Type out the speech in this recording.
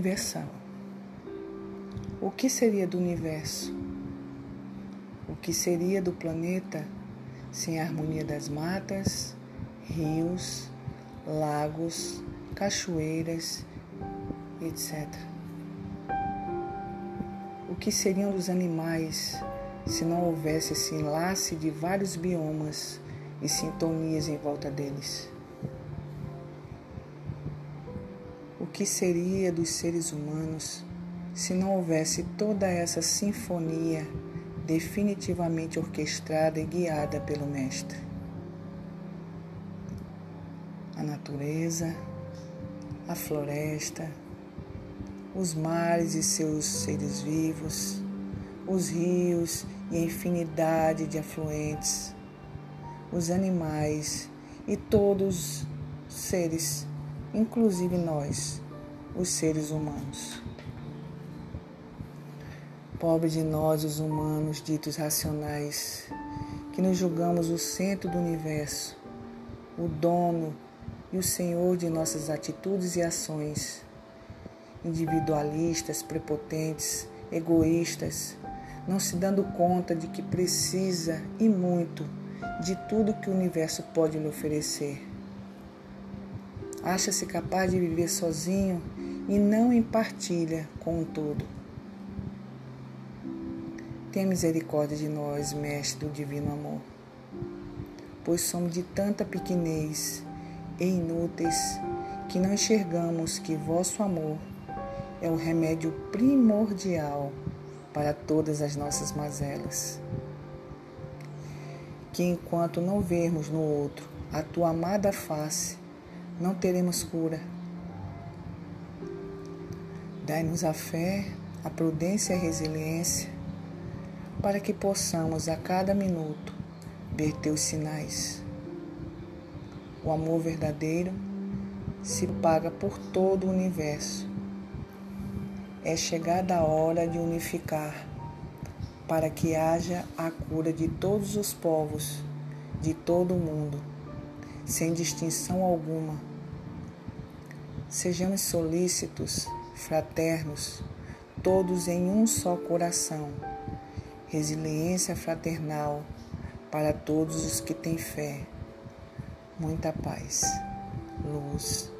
universal. O que seria do universo? O que seria do planeta sem a harmonia das matas, rios, lagos, cachoeiras, etc. O que seriam dos animais se não houvesse esse enlace de vários biomas e sintonias em volta deles? Que seria dos seres humanos se não houvesse toda essa sinfonia definitivamente orquestrada e guiada pelo Mestre? A natureza, a floresta, os mares e seus seres vivos, os rios e a infinidade de afluentes, os animais e todos os seres, inclusive nós, os seres humanos. Pobre de nós, os humanos ditos racionais, que nos julgamos o centro do universo, o dono e o senhor de nossas atitudes e ações individualistas, prepotentes, egoístas, não se dando conta de que precisa e muito de tudo que o universo pode lhe oferecer. Acha-se capaz de viver sozinho e não em partilha com o todo. Tenha misericórdia de nós, Mestre do Divino Amor, pois somos de tanta pequenez e inúteis que não enxergamos que vosso amor é o remédio primordial para todas as nossas mazelas. Que enquanto não vermos no outro a tua amada face, não teremos cura. Dai-nos a fé, a prudência e a resiliência, para que possamos a cada minuto ver teus sinais. O amor verdadeiro se paga por todo o universo é chegada a hora de unificar, para que haja a cura de todos os povos, de todo o mundo, sem distinção alguma. Sejamos solícitos, fraternos, todos em um só coração. Resiliência fraternal para todos os que têm fé. Muita paz, luz